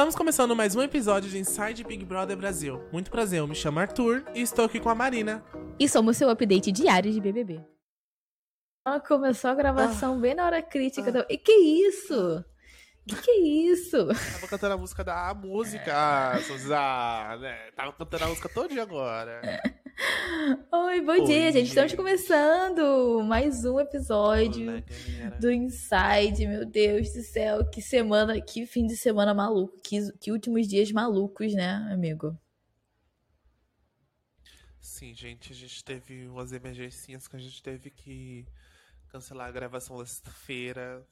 Estamos começando mais um episódio de Inside Big Brother Brasil. Muito prazer, eu me chamo Arthur e estou aqui com a Marina. E somos seu update diário de BBB. Ah, começou a gravação bem na hora crítica. do- E que isso? Que que é isso? Tava cantando a música da música, Suzana, né? Tava cantando a música todo dia agora. Oi, bom Oi, dia, gente. Estamos começando mais um episódio Olá, do Inside. Meu Deus do céu, que semana, que fim de semana maluco, que, que últimos dias malucos, né, amigo? Sim, gente, a gente teve umas emergências que a gente teve que cancelar a gravação da sexta-feira.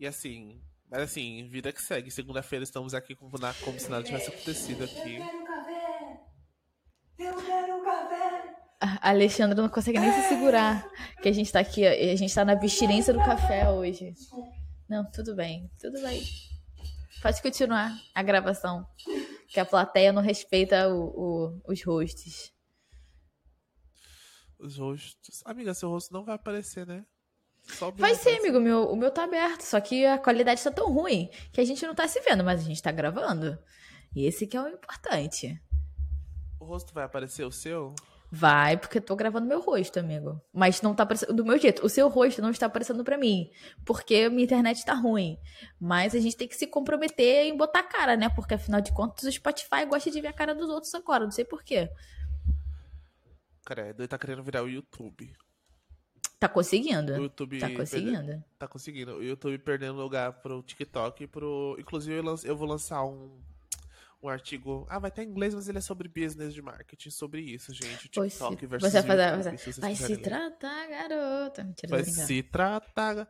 E assim, mas assim, vida que segue. Segunda-feira estamos aqui como, na- como se nada tivesse acontecido aqui. A Alexandra não consegue nem se segurar, que a gente tá aqui, ó, e a gente tá na abstinência do café hoje. Não, tudo bem, tudo bem. Pode continuar a gravação, que a plateia não respeita o- o- os hosts. Os rostos. Amiga, seu rosto não vai aparecer, né? Vai ser, aparecer. amigo, o meu, o meu tá aberto, só que a qualidade tá tão ruim que a gente não tá se vendo, mas a gente tá gravando. E esse que é o importante. O rosto vai aparecer o seu? Vai, porque eu tô gravando meu rosto, amigo. Mas não tá aparecendo do meu jeito. O seu rosto não está aparecendo pra mim. Porque minha internet tá ruim. Mas a gente tem que se comprometer em botar a cara, né? Porque afinal de contas o Spotify gosta de ver a cara dos outros agora. Não sei porquê. Credo, ele tá querendo virar o YouTube. Tá O conseguindo. YouTube. Tá perde- conseguindo. Tá conseguindo. O YouTube perdendo lugar pro TikTok e pro. Inclusive, eu, eu vou lançar um, um artigo. Ah, vai estar em inglês, mas ele é sobre business de marketing. Sobre isso, gente. TikTok se- versus você vai fazer- YouTube, vocês Vai se ler. tratar, garota. Mentira, Vai se tratar.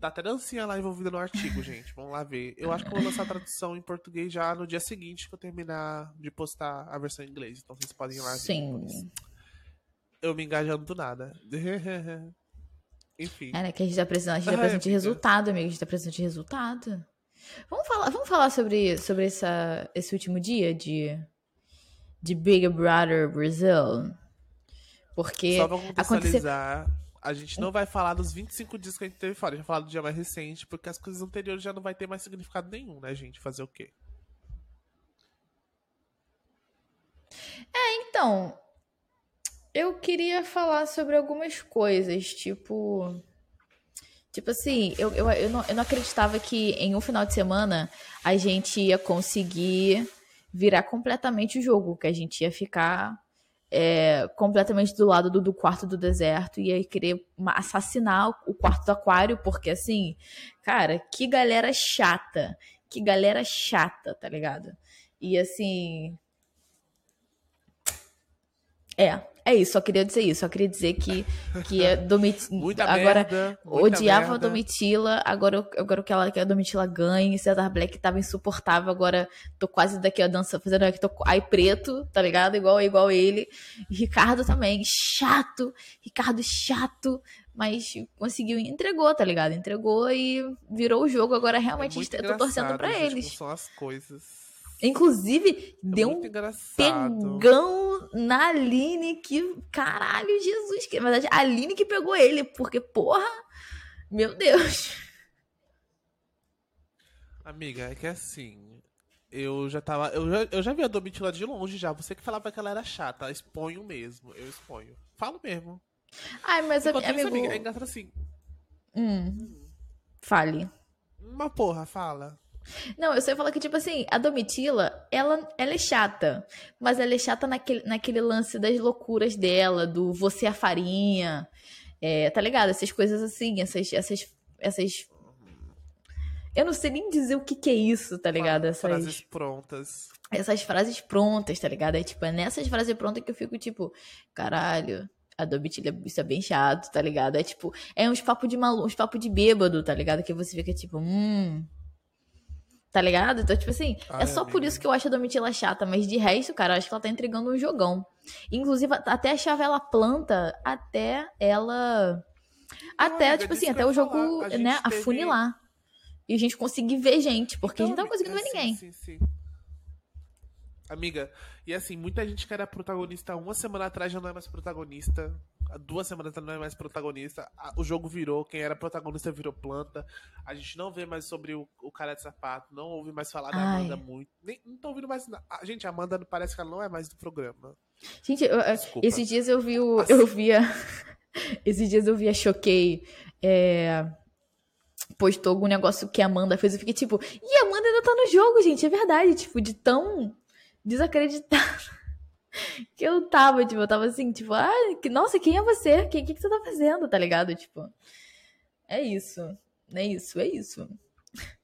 Tá até dancinha lá envolvida no artigo, gente. Vamos lá ver. Eu acho que eu vou lançar a tradução em português já no dia seguinte que eu terminar de postar a versão em inglês. Então vocês podem ir lá depois. Sim. Eu me engajando do nada. Enfim. É, né? Que a gente tá precisando, a gente tá precisando de resultado, amigo. A gente tá precisando de resultado. Vamos falar, vamos falar sobre, sobre essa, esse último dia de, de Big Brother Brasil. Porque Só pra aconteceu. contextualizar, a gente não vai falar dos 25 dias que a gente teve fora, a gente vai falar do dia mais recente, porque as coisas anteriores já não vai ter mais significado nenhum, né, gente? Fazer o quê? Então, eu queria falar sobre algumas coisas, tipo. Tipo assim, eu, eu, eu, não, eu não acreditava que em um final de semana a gente ia conseguir virar completamente o jogo, que a gente ia ficar é, completamente do lado do, do quarto do deserto e ia querer assassinar o quarto do aquário, porque assim, cara, que galera chata, que galera chata, tá ligado? E assim, é, é isso, só queria dizer isso, só queria dizer que, que é Domit... Muita agora merda. odiava a merda. Domitila, agora eu, agora quero ela- que a Domitila ganhe, Cesar Black tava insuportável, agora tô quase daqui a dança, fazendo aqui, tô ai preto, tá ligado? Igual, igual ele. E Ricardo também, chato, Ricardo chato, mas conseguiu, entregou, tá ligado? Entregou e virou o jogo, agora É realmente muito eu tô torcendo gente, eles. como são as coisas. Inclusive, É deu um engraçado. pegão na Aline que. Caralho, Jesus. Que, na verdade, a Aline que pegou ele, porque, porra. Meu Deus. Amiga, é que assim. Eu já tava. Eu já, eu já vi a Domitila de longe já. Você que falava que ela era chata. Exponho mesmo. Eu exponho. Falo mesmo. Ai, mas, Enquanto isso, amigo. amiga, é engraçado assim. Hum, fale. Uma porra, fala. Não, eu só ia falar que, tipo assim, a Domitila, ela, ela é chata. Mas ela é chata naquele, naquele lance das loucuras dela, do você é a farinha. É, tá ligado? Essas coisas assim, essas. essas, essas... Eu não sei nem dizer o que, que é isso, tá ligado? Essas... Frases prontas. essas frases prontas, tá ligado? É tipo, é nessas frases prontas que eu fico tipo, caralho, a Domitila, isso é bem chato, tá ligado? É tipo, é uns papo de maluco, uns papo de bêbado, tá ligado? Que você fica tipo, hum. Tá ligado? Então, tipo assim, Ai, é só por isso que eu acho a Domitila chata, mas de resto, cara, eu acho que ela tá entregando um jogão. Inclusive, até achava ela planta, até ela. Até, tipo assim, até o jogo, falar. A né, teve- afunilar. E a gente conseguir ver gente, porque a gente não Então, tava conseguindo ver amiga, ninguém. Sim, sim, sim. Amiga, e assim, muita gente que era protagonista uma semana atrás já não é mais protagonista. Duas semanas ela não é mais protagonista. O jogo virou, quem era protagonista virou planta. A gente não vê mais sobre o, o cara de sapato, não ouve mais falar da Amanda muito. Nem, não tô ouvindo mais. A, gente, a Amanda parece que ela não é mais do programa. Gente, eu, esses dias eu vi o. Eu via. esses dias eu vi a Choquei. É, postou algum negócio que a Amanda fez. Eu fiquei tipo, e a Amanda ainda tá no jogo, gente. É verdade. Tipo, de tão desacreditado que eu tava, tipo, eu tava assim, tipo, ah, que, nossa, quem é você? O que, que, que você tá fazendo, tá ligado? Tipo, é isso. É isso, é isso.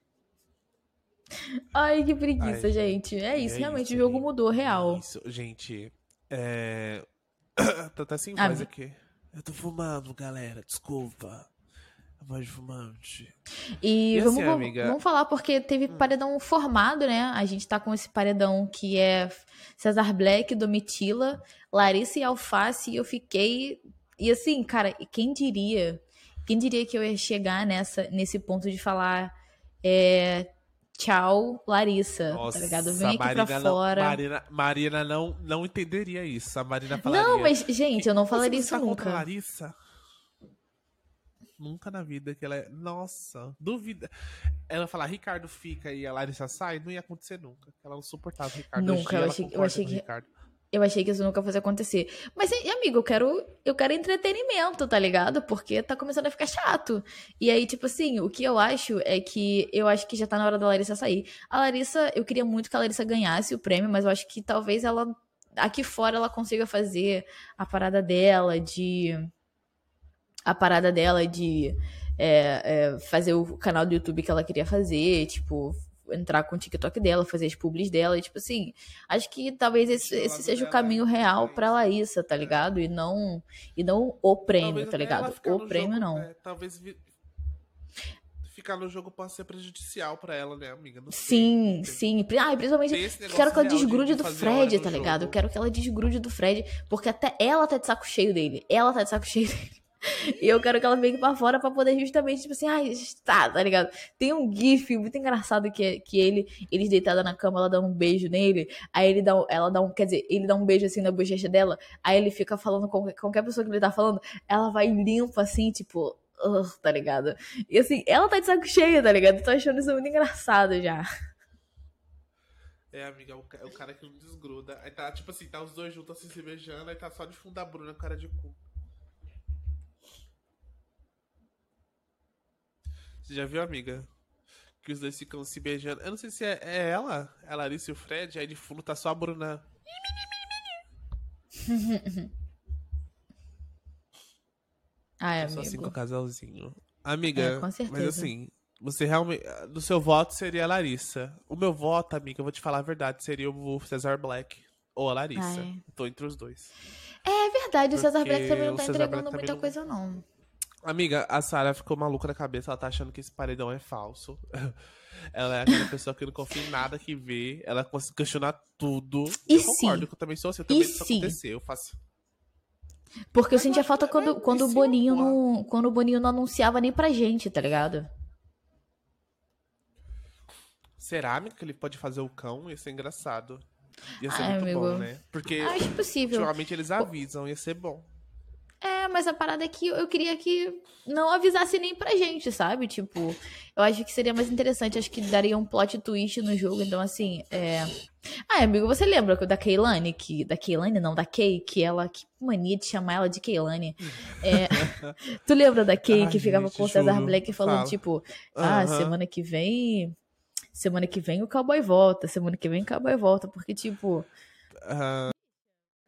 Ai, que preguiça, Ai, gente. É isso, é realmente, isso, o jogo mudou, real. É isso, gente. É. tô até sem voz ah, aqui. Eu tô fumando, galera, desculpa voz fumante. E, e vamos, assim, amiga... vamos falar porque teve hum. paredão formado, né? A gente tá com esse paredão que é Cesar Black, Domitila, Larissa e Alface, e eu fiquei. E assim, cara, quem diria? Quem diria que eu ia chegar nessa, nesse ponto de falar. É, Tchau, Larissa. Tá Nossa, tá ligado? Vem aqui Marina pra fora. Não, Marina, Marina não, não entenderia isso. A Marina falaria. Não, mas, gente, eu não falaria isso tá nunca. Larissa? Nunca na vida que ela é. Nossa, duvida. Ela falar Ricardo fica e a Larissa sai, não ia acontecer nunca. Ela não suportava o Ricardo. Nunca, eu achei, eu achei que. Eu achei que isso nunca fosse acontecer. Mas, amigo, eu quero, eu quero entretenimento, tá ligado? Porque tá começando a ficar chato. E aí, tipo assim, o que eu acho é que eu acho que já tá na hora da Larissa sair. A Larissa, eu queria muito que a Larissa ganhasse o prêmio, mas eu acho que talvez ela aqui fora ela consiga fazer a parada dela de a parada dela de é, é, fazer o canal do YouTube que ela queria fazer, tipo, entrar com o TikTok dela, fazer as publis dela, e, tipo assim, acho que talvez esse, esse seja o caminho real pra Laísa, tá ligado? E não, e não o prêmio, tá ligado? O prêmio jogo, não. É, talvez vi... ficar no jogo possa ser prejudicial pra ela, né, amiga? Não sim, sei. sim. Ah, principalmente quero que ela desgrude de, do Fred, tá ligado? Eu quero que ela desgrude do Fred, porque até ela tá de saco cheio dele. Ela tá de saco cheio dele. E eu quero que ela venha pra fora pra poder justamente, tipo assim, ai, tá, tá ligado? Tem um gif muito engraçado que, é, que ele, eles deitada na cama, ela dá um beijo nele, aí ele dá, ela dá um, quer dizer, ele dá um beijo assim na bochecha dela, aí ele fica falando com qualquer pessoa que ele tá falando, ela vai limpa assim, tipo, uh, tá ligado? E assim, ela tá de saco cheio, tá ligado? Tô achando isso muito engraçado já. É, amiga, é o, é o cara que não desgruda. Aí tá, tipo assim, tá os dois juntos assim se beijando, aí tá só de fundo a Bruna, cara de cu. Você já viu, amiga? Que os dois ficam se beijando. Eu não sei se é, é ela, a Larissa e o Fred, aí de fundo tá só a Bruna. Ai, amigo. Só assim com o casalzinho. Amiga, é, com certeza. mas assim, você realmente. Do seu voto seria a Larissa. O meu voto, amiga, eu vou te falar a verdade, seria o Cesar Black ou a Larissa. Ai. Tô entre os dois. É verdade, o Cesar Black também não tá entregando muita coisa, não. Amiga, a Sarah ficou maluca na cabeça, ela tá achando que esse paredão é falso. ela é aquela pessoa que não confia em nada que vê, ela consegue questionar tudo. E eu sim? concordo que eu também sou assim, eu também isso acontecer, eu faço. Porque eu sentia falta quando, quando o Boninho não. Quando o Boninho não anunciava nem pra gente, tá ligado? Será que ele pode fazer o cão? Ia ser engraçado. Ia ser Ai, muito amigo. bom, né? Porque Acho possível. ultimamente eles avisam, ia ser bom. É, mas a parada é que eu queria que não avisasse nem pra gente, sabe? Tipo, eu acho que seria mais interessante, acho que daria um plot twist no jogo, então assim, é... Ah, amigo, você lembra da Keilane, que... Da Keilane, não, da Kay, que ela... Que mania de chamar ela de Keilane. É... tu lembra da Kay, Ai, que ficava gente, com o Cesar Black falando, Fala. tipo... Ah, uhum. semana que vem... Semana que vem o cowboy volta, semana que vem o cowboy volta, porque, tipo... Uhum.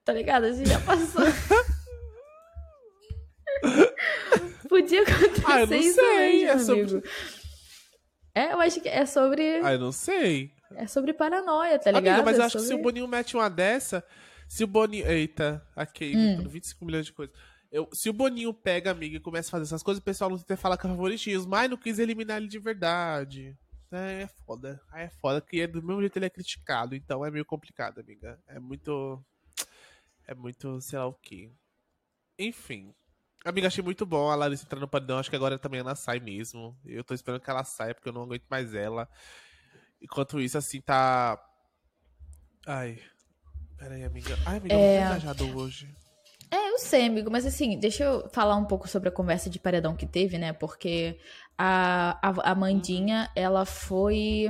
Tá ligado? A gente já passou... Podia acontecer ah, eu não isso sei. Mesmo, é sobre... É, eu acho que é sobre. Ah, eu não sei. É sobre paranoia, tá ligado? Amiga, mas eu é acho sobre... que se o Boninho mete uma dessa. Se o Boninho. Eita, aqui, hum. 25 milhões de coisas. Eu, se o Boninho pega, amiga, e começa a fazer essas coisas, o pessoal não tenta falar com favoritismo, mas não quis eliminar ele de verdade. É, é foda. Aí é foda, que é do mesmo jeito ele é criticado, então é meio complicado, amiga. É muito. É muito, sei lá o que. Enfim. Amiga, achei muito bom a Larissa entrar no paredão. Acho que agora também ela sai mesmo. Eu tô esperando que ela saia, porque eu não aguento mais ela. Enquanto isso, assim, tá. Ai. Pera aí, amiga. Ai, amiga, é... eu tô engajado hoje. É, eu sei, amigo, mas assim, deixa eu falar um pouco sobre a conversa de paredão que teve, né? Porque a, a, a Mandinha, ela foi.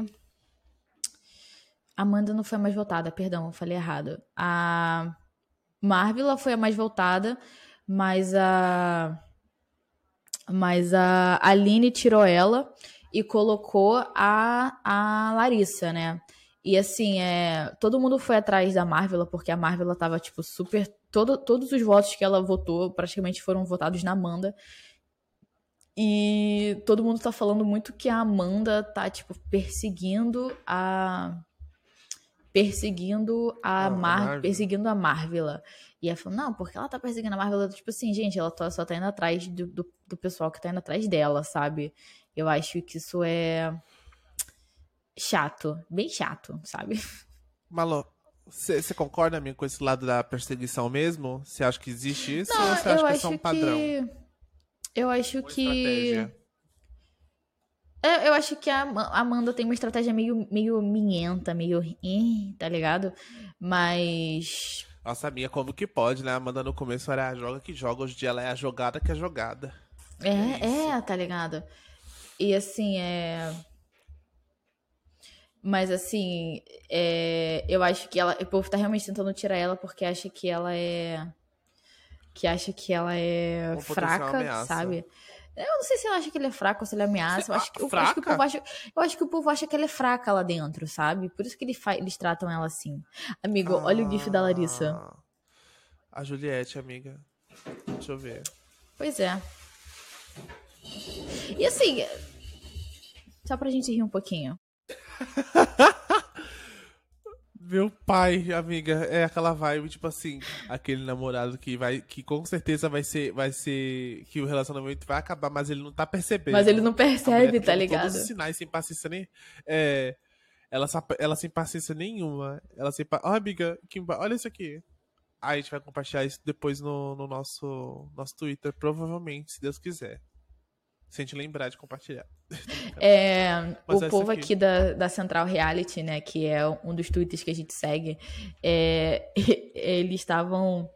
Amanda não foi a mais votada, perdão, eu falei errado. A Marvila foi a mais votada, mas a. Mas a Aline tirou ela e colocou a, a Larissa, né? E assim, é, todo mundo foi atrás da Marvel, porque a Marvel tava, tipo, super. Todo, todos os votos que ela votou praticamente foram votados na Amanda. E todo mundo tá falando muito que a Amanda tá, tipo, perseguindo a. Perseguindo a, Mar... Marvel. Perseguindo a Marvel. E ela falou, não, porque ela tá perseguindo a Marvel. Tipo assim, gente, ela só tá indo atrás do, do, do pessoal que tá indo atrás dela, sabe? Eu acho que isso é chato, bem chato, sabe? Malu, você concorda amigo, com esse lado da perseguição mesmo? Você acha que existe isso Não, ou você acha que é só um padrão? Que... Eu acho uma que. É, eu acho que a Amanda tem uma estratégia meio, meio minhenta, meio. tá ligado? Mas. Nossa, a minha, como que pode, né? A Amanda no começo era a joga que joga, hoje em dia ela é a jogada que é jogada. É, é, é tá ligado? E assim, é. Mas assim, é... eu acho que ela. O povo tá realmente tentando tirar ela porque acha que ela é. Que acha que ela é Uma fraca, sabe? Eu não sei se ela acha que ele é fraco ou se ele ameaça. Eu acho, que, eu, acho que o povo acha, eu acho que o povo acha que ela é fraca lá dentro, sabe? Por isso que ele fa... eles tratam ela assim. Amigo, ah, olha o gif da Larissa. Ah, a Juliette, amiga. Deixa eu ver. Pois é. E assim, só pra gente rir um pouquinho. Meu pai, amiga, é aquela vibe, tipo assim, aquele namorado que vai, que com certeza vai ser, vai ser, que o relacionamento vai acabar, mas ele não tá percebendo. Mas ele não percebe, tá ligado? Todos os sinais sem paciência nem, é, ela, ela sem paciência nenhuma, ela sem, ó oh, amiga, Kimba, olha isso aqui. Aí a gente vai compartilhar isso depois no, no nosso, nosso Twitter, provavelmente, se Deus quiser. Sem te lembrar de compartilhar. É, o povo aqui, aqui da, da Central Reality, né, que é um dos tweets que a gente segue, é, eles estavam.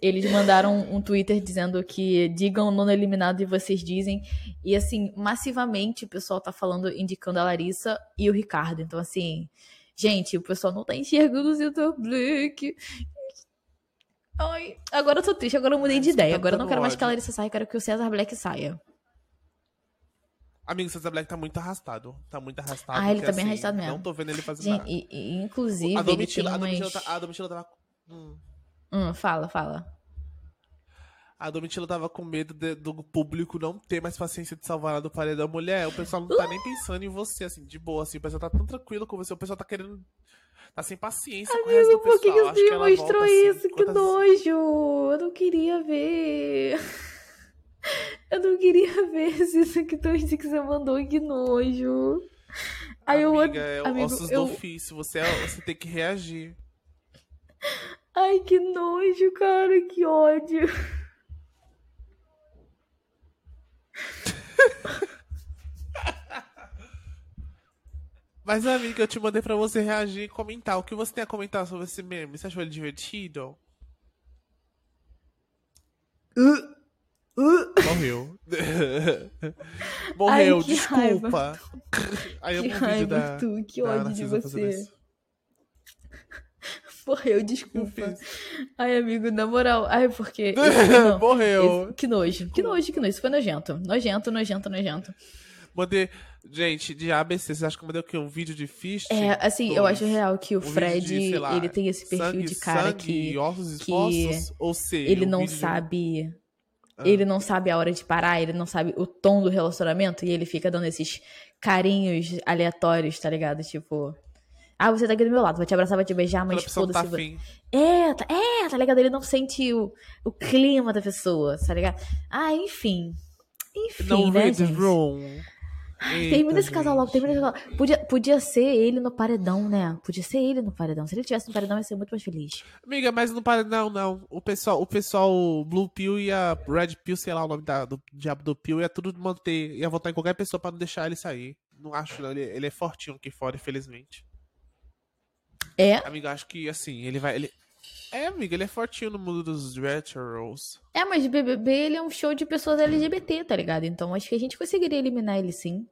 Eles mandaram um Twitter dizendo que digam o nono eliminado e vocês dizem. E assim, massivamente o pessoal tá falando, indicando a Larissa e o Ricardo. Então, assim, gente, o pessoal não tá enxergando o Center Black. Ai, agora eu tô triste, agora eu mudei de ideia. Tá agora eu não quero mais que a Larissa saia, quero que o César Black saia. Amigo, César Black tá muito arrastado. Tá muito arrastado. Ah, ele tá bem assim, arrastado mesmo. Não tô vendo ele fazendo Gente, nada. E, e, inclusive, a Domitila, ele a Domitila, tá, a Domitila tava... Hum. hum. fala, fala. A Domitila tava com medo de, do público não ter mais paciência de salvar ela do paredão. Mulher, o pessoal não tá nem pensando em você, assim, de boa, assim. O pessoal tá tão tranquilo com você. O pessoal tá querendo... Tá sem paciência Amigo, com o resto do pessoal. por que, que você mostrou assim, isso? Assim, que quantas... nojo! Eu não queria ver... Eu não queria ver isso que tweet que você mandou, que nojo. Aí Amiga, eu, é amigo, ossos eu... do ofício, você, é, você tem que reagir. Ai, que nojo, cara, que ódio. Mas, amiga, eu te mandei pra você reagir e comentar. O que você tem a comentar sobre esse meme? Você achou ele divertido? Uh. Morreu. Morreu, Ai, desculpa. Raiva. Aí eu um vídeo da. Tu, que ódio de você. Morreu, desculpa. Ai, amigo, na moral. Ai, porque. Não, Morreu. Esse, que nojo. Que nojo, que nojo. Isso foi nojento. Nojento, nojento, nojento. Mandei. Gente, de ABC, vocês acham que eu mandei o quê? Um vídeo de? É, assim, eu acho real que o um Fred, de, lá, ele tem esse perfil sangue, de cara sangue, que. Ossos que ou seja, ele não sabe. Ah. Ele não sabe a hora de parar, ele não sabe o tom do relacionamento e ele fica dando esses carinhos aleatórios, tá ligado? Tipo, ah, você tá aqui do meu lado, vou te abraçar, vou te beijar, mas foda-se. Tá é, tá, é, tá ligado? Ele não sente o, o clima da pessoa, tá ligado? Ah, enfim. Enfim, não né, gente? Wrong. Eita, termina esse casal logo, termina esse casal. Podia, podia ser ele no paredão, né? Podia ser ele no paredão. Se ele tivesse no paredão, ia ser muito mais feliz. Amiga, mas no paredão, não. O pessoal, o pessoal Blue Pill e a Red Pill, sei lá o nome da, do diabo do Pill, ia tudo manter, ia votar em qualquer pessoa pra não deixar ele sair. Não acho, não. Ele, ele é fortinho aqui fora, infelizmente. É? Amiga, acho que, assim, ele vai... Ele... É, amiga, ele é fortinho no mundo dos retros. É, mas BBB ele é um show de pessoas LGBT, tá ligado? Então acho que a gente conseguiria eliminar ele sim.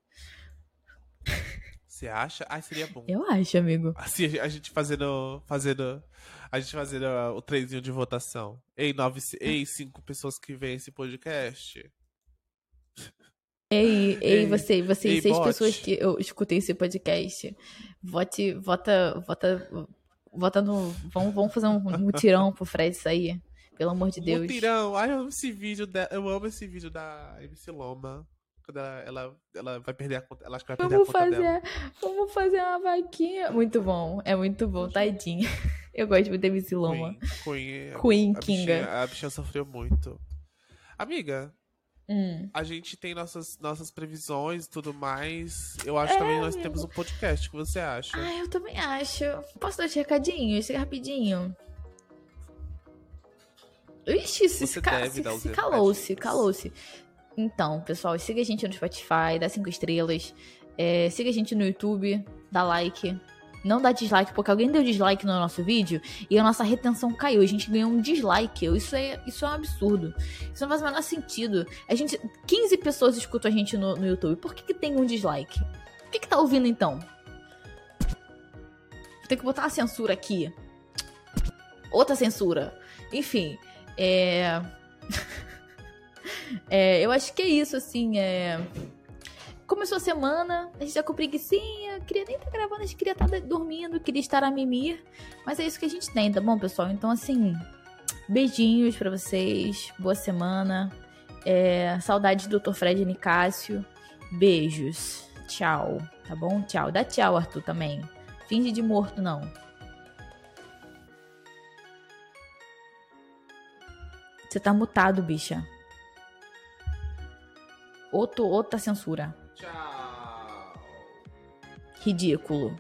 Você acha? Ai, seria bom. Eu acho, amigo. Assim, a gente fazendo. fazendo a gente fazendo uh, o trenzinho de votação. Ei, nove, ei, cinco pessoas que veem esse podcast. Ei, ei, Ei, você, você, ei, seis bot. pessoas que eu escutei esse podcast, vote, vota, vota, vota no, vamos, vamos fazer um mutirão pro Fred sair, pelo amor de Deus. Mutirão. Ai, eu amo esse vídeo. Da, eu amo esse vídeo da MC Loma. Quando ela, ela, ela vai perder a conta. Ela acha que vai perder Vamos a conta dela. fazer, vamos fazer uma vaquinha. Muito bom, é muito bom, tadinha. Eu gosto muito da MC Loma. Queen. Queen. Queen, a Kinga. Bichinha, a bichinha sofreu muito. Amiga, Hum. a gente tem nossas, nossas previsões e tudo mais. Eu acho É, também nós amigo. temos um podcast. O que você acha? Ah, eu também acho. Posso dar os recadinhos? Chega rapidinho. Ixi, se, ca- se, se calou-se, calou-se. Então, pessoal, siga a gente no Spotify, dá cinco estrelas. É, siga a gente no YouTube, dá like. Não dá dislike, porque alguém deu dislike no nosso vídeo e a nossa retenção caiu. A gente ganhou um dislike. Isso é, isso é um absurdo. Isso não faz o menor sentido. A gente, 15 pessoas escutam a gente no, no YouTube. Por que, que tem um dislike? O que, que tá ouvindo então? Vou ter que botar uma censura aqui. Outra censura. Enfim, é. É, eu acho que é isso, assim. É... Começou a semana, a gente tá com preguiçinha, queria nem estar gravando, a gente queria estar dormindo, queria estar a mimir. Mas é isso que a gente tem, tá bom, pessoal? Então, assim, beijinhos pra vocês, boa semana. É, saudades do Dr. Fred Nicásio. Beijos. Tchau, tá bom? Tchau. Dá tchau, Arthur, também. Finge de morto, não. Você tá mutado, bicha. Outro, outra censura. Tchau. Ridículo.